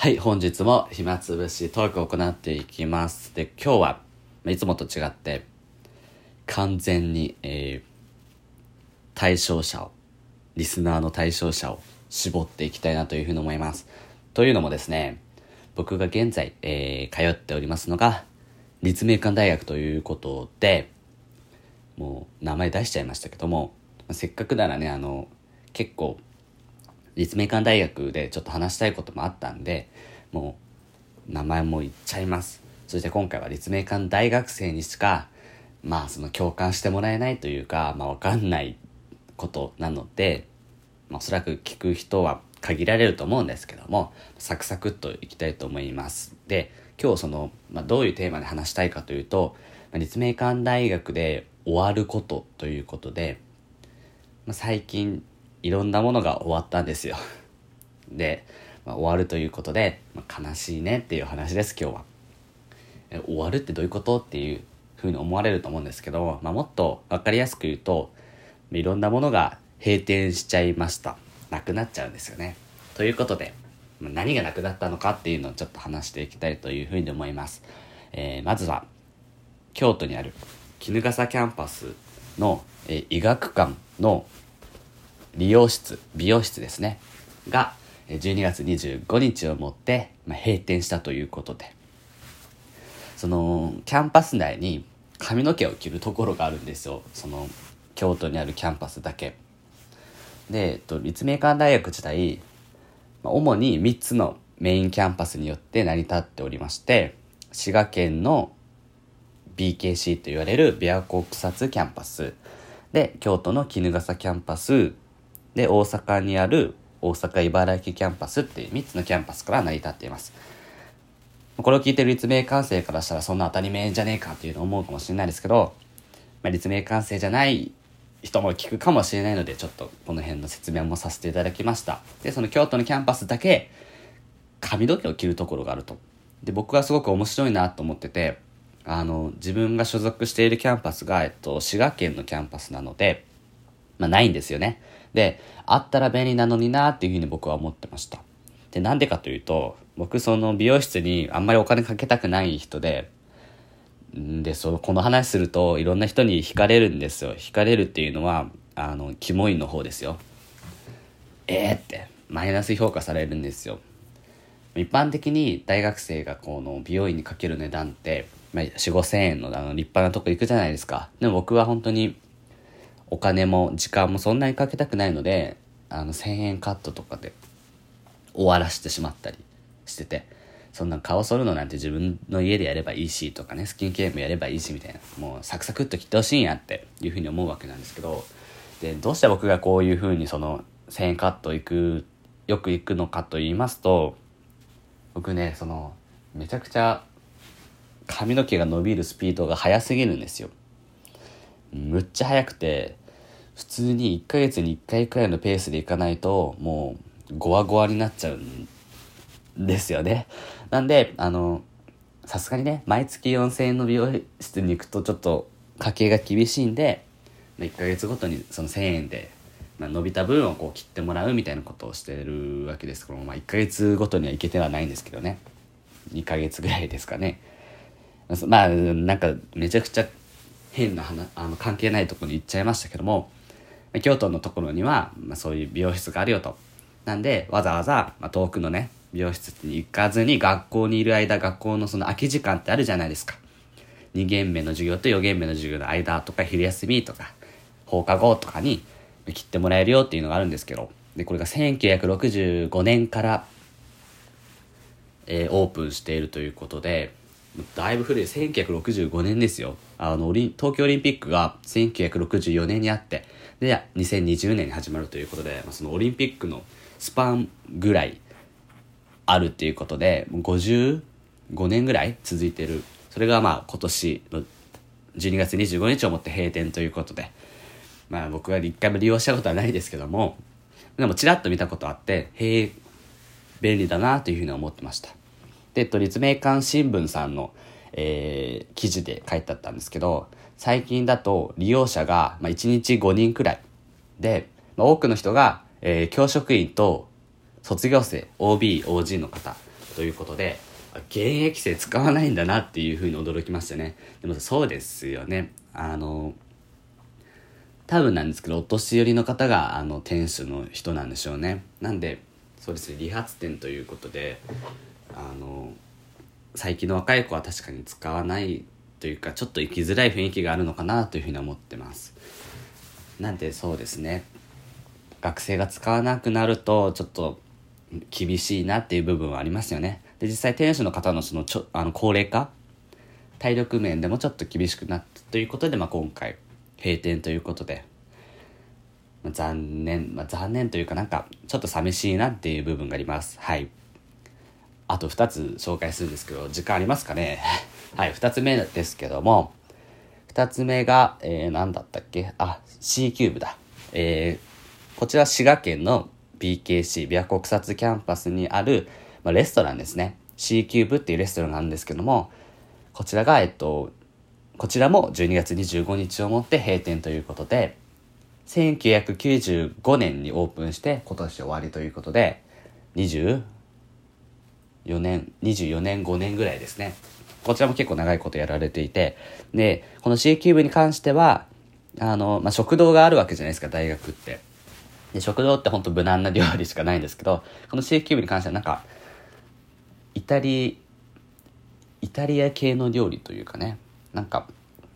はい、本日も暇つぶしトークを行っていきます。で、今日は、いつもと違って、完全に、えー対象者を、リスナーの対象者を絞っていきたいなというふうに思います。というのもですね、僕が現在、えー通っておりますのが、立命館大学ということで、もう名前出しちゃいましたけども、せっかくならね、あの、結構、立命館大学でちょっと話したいこともあったんでもう名前も言っちゃいます。そして今回は立命館大学生にしかまあその共感してもらえないというかまあわかんないことなので、まあ、おそらく聞く人は限られると思うんですけどもサクサクっといきたいと思います。で今日その、まあ、どういうテーマで話したいかというと、まあ立命館大学で終わることということでまあ、最近いろんなものが終わったんですよ。で、まあ、終わるということで、まあ、悲しいねっていう話です今日は。え終わるってどういうことっていうふうに思われると思うんですけど、まあ、もっと分かりやすく言うといろんなものが閉店しちゃいました。なくなっちゃうんですよね。ということでま何がなくなったのかっていうのをちょっと話していきたいというふうに思います、えーまずは京都にある衣笠キャンパスの、えー以学館の理容室美容室ですね。が12月25日をもって、まあ、閉店したということで。そのキャンパス内に髪の毛を切るところがあるんですよ。その京都にあるキャンパスだけ。で、えっと、立命館大学自体まあ主に3つのメインキャンパスによって成り立っておりまして滋賀県の BKC と言われる琵琶湖草津キャンパス。で京都の衣笠キャンパス。で大阪にある大阪いばらきキャンパスっていう3つのキャンパスから成り立っています。これを聞いてる立命館生からしたらそんな当たり前じゃねえかっていうのを思うかもしれないですけど、まあ、立命館生じゃない人も聞くかもしれないのでちょっとこの辺の説明もさせていただきました。でその京都のキャンパスだけ髪の毛を切るところがあると。で僕はすごく面白いなと思っててあの自分が所属しているキャンパスが、えっと、滋賀県のキャンパスなので、まあ、ないんですよね。であったら便利なのになっていうふうに僕は思ってました。でなんでかというと僕その美容室にあんまりお金かけたくない人でんでそうこの話するといろんな人に引かれるんですよ。引かれるっていうのはあのキモいの方ですよ。えーってマイナス評価されるんですよ。一般的に大学生がこの美容院にかける値段って、まあ、4 5千円のあの立派なとこ行くじゃないですか。でも僕は本当にお金も時間もそんなにかけたくないのであの1000円カットとかで終わらせてしまったりしててそんな顔剃るのなんて自分の家でやればいいしとかねスキンケアもやればいいしみたいなもうサクサクっと切ってほしいんやっていうふうに思うわけなんですけどでどうして僕がこういうふうにその1000円カット行くよく行くのかと言いますと僕ねそのめちゃくちゃ髪の毛が伸びるスピードが速すぎるんですよ。むっちゃ速くて普通に1ヶ月に1回くらいのペースでいかないともうゴワゴワになっちゃうんですよね。なんであのさすがにね毎月4000円の美容室に行くとちょっと家計が厳しいんで1ヶ月ごとにその1000円で、まあ、伸びた分をこう切ってもらうみたいなことをしてるわけです。けども、まあ、1ヶ月ごとには行けてはないんですけどね。2ヶ月ぐらいですかね。まあなんかめちゃくちゃ変な話あの関係ないとこに行っちゃいましたけども京都のところには、まあ、そういう美容室があるよと。なんでわざわざ、まあ、遠くのね美容室に行かずに学校にいる間学校のその空き時間ってあるじゃないですか。2限目の授業と4限目の授業の間とか昼休みとか放課後とかに切ってもらえるよっていうのがあるんですけど。でこれが1965年から、えーオープンしているということでだいぶ古い1965年ですよ。あの東京オリンピックが1964年にあってで2020年に始まるということでまあそのオリンピックのスパンぐらいあるっていうことで55年ぐらい続いてる。それがまあ今年の12月25日をもって閉店ということでまあ僕は一回も利用したことはないですけどもでもちらっと見たことあってへえ便利だなというふうに思ってました。で、えっと、立命館新聞さんの、えー記事で書いてあったんですけど最近だと利用者が、まあ、1日5人くらいで、まあ、多くの人が、えー教職員と卒業生 OBOG の方ということで現役生使わないんだなっていうふうに驚きましたね。でもそうですよね。あの多分なんですけどお年寄りの方があの店主の人なんでしょうね。なんでそうですね。理髪店ということであの最近の若い子は確かに使わないというかちょっと生きづらい雰囲気があるのかなというふうに思ってます。なんでそうですね。学生が使わなくなるとちょっと厳しいなっていう部分はありますよね。で実際店主の方のそのちょあの高齢化体力面でもちょっと厳しくなったということで、まあ、今回閉店ということで、まあ、残念、まあ、残念というかなんかちょっと寂しいなっていう部分があります。はい。あと2つ紹介するんですけど時間ありますかね？はい2つ目ですけども2つ目が、えー、何だったっけ？あ C キューブだ。えー、こちら滋賀県の BKC 琵琶湖草津キャンパスにある、まあ、レストランですね。C キューブっていうレストランがあるんですけどもこちらがえっとこちらも12月25日をもって閉店ということで1995年にオープンして今年終わりということで4年24年5年ぐらいですね。こちらも結構長いことやられていて。でこの C キューブに関してはあの、まあ、食堂があるわけじゃないですか大学って。で食堂ってほんと無難な料理しかないんですけどこの C キューブに関してはなんかイタリイタリア系の料理というかね。なんか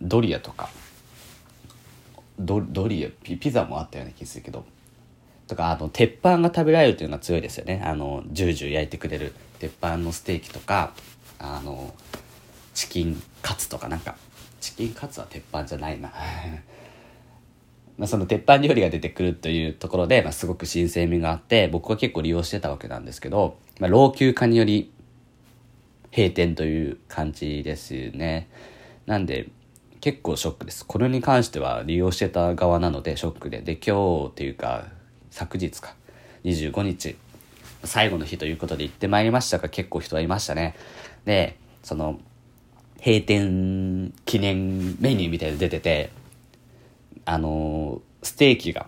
ドリアとか。ドドリアピピザもあったような気がするけど。とかあの鉄板が食べられるというのが強いですよね。あのジュージュー焼いてくれる。鉄板のステーキとかあのチキンカツとかなんか。チキンカツは鉄板じゃないな。まあその鉄板料理が出てくるというところで、まあ、すごく新鮮味があって僕は結構利用してたわけなんですけど、まあ、老朽化により閉店という感じですね。なんで結構ショックです。これに関しては利用してた側なのでショックで。で今日っていうか昨日か。25日最後の日ということで行ってまいりましたが結構人はいましたね。でその閉店記念メニューみたいなの出ててあのステーキが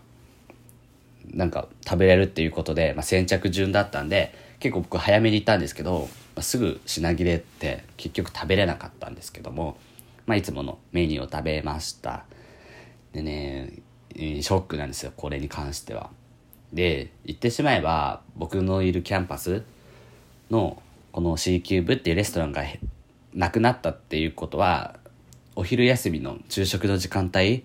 なんか食べれるっていうことで、まあ、先着順だったんで結構僕早めに行ったんですけど、まあ、すぐ品切れって結局食べれなかったんですけども、まあ、いつものメニューを食べました。でねショックなんですよこれに関しては。で言ってしまえば僕のいるキャンパスのこの C キューブっていうレストランがなくなったっていうことはお昼休みの昼食の時間帯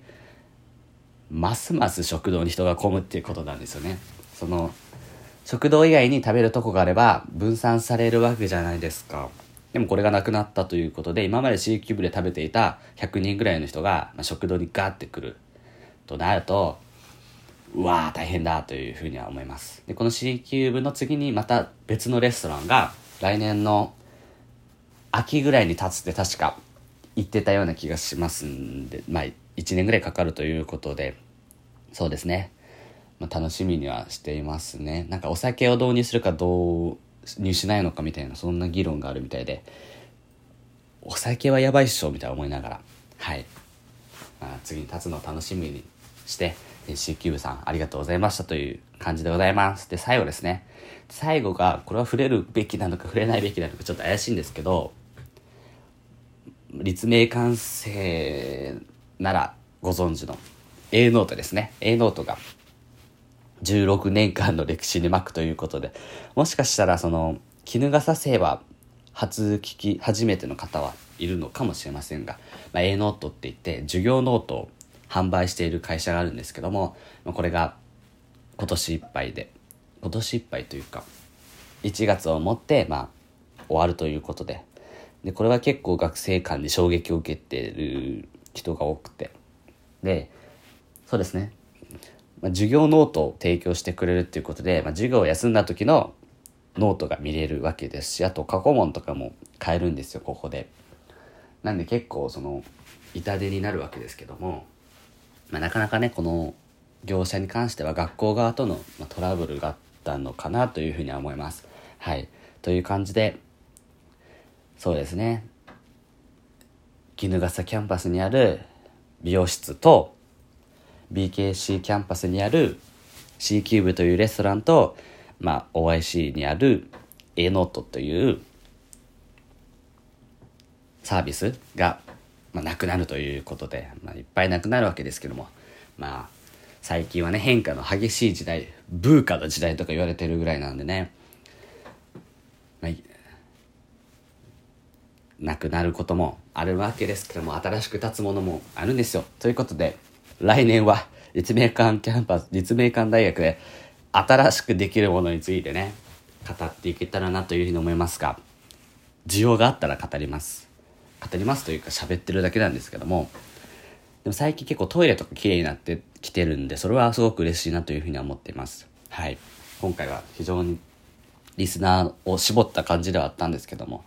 ますます食堂に人が混むっていうことなんですよね。その食堂以外に食べるとこがあれば分散されるわけじゃないですか。でもこれがなくなったということで今まで C キューブで食べていた100人ぐらいの人が、ま、食堂にガーってくるとなるとうわー大変だというふうには思います。でこの C キューブの次にまた別のレストランが来年の秋ぐらいに立つって確か言ってたような気がしますんでまあ1年ぐらいかかるということでそうですね。まあ、楽しみにはしていますね。なんかお酒を導入するか導入しないのかみたいなそんな議論があるみたいで。お酒はやばいっしょみたいな思いながら。はい、まあ、次に立つのを楽しみにして C キューブさんありがとうございましたという感じでございます。で最後ですね。最後がこれは触れるべきなのか触れないべきなのかちょっと怪しいんですけど立命館生ならご存知の A ノートですね。A ノートが16年間の歴史に幕ということで、もしかしたらその、衣笠生は初聞き、初めての方はいるのかもしれませんが、まあ、A ノートって言って授業ノートを販売している会社があるんですけども、ま、これが今年いっぱいで、今年いっぱいというか、1月をもって、まあ、終わるということで、で、これは結構学生間に衝撃を受けてる人が多くて、で、そうですね、まあ、授業ノートを提供してくれるっていうことで、まあ、授業を休んだ時のノートが見れるわけですしあと過去問とかも買えるんですよここで。なんで結構その痛手になるわけですけども、まあ、なかなかねこの業者に関しては学校側とのトラブルがあったのかなというふうには思います。はいという感じでそうですね衣笠キャンパスにある美容室と BKC キャンパスにある C キューブというレストランと、まあ、OIC にある A ノートというサービスが、まあ、なくなるということで、まあ、いっぱいなくなるわけですけどもまあ最近はね変化の激しい時代 VUCA の時代とか言われてるぐらいなんでね、まあ、なくなることもあるわけですけども新しく立つものもあるんですよ。ということで来年は立命館キャンパス立命館大学で新しくできるものについてね語っていけたらなというふうに思いますが需要があったら語ります。語りますというか喋ってるだけなんですけどもでも最近結構トイレとか綺麗になってきてるんでそれはすごく嬉しいなというふうには思っています。はい。今回は非常にリスナーを絞った感じではあったんですけども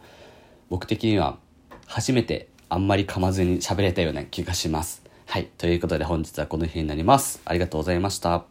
僕的には初めてあんまり噛まずに喋れたような気がします。はい。ということで本日はこの辺になります。ありがとうございました。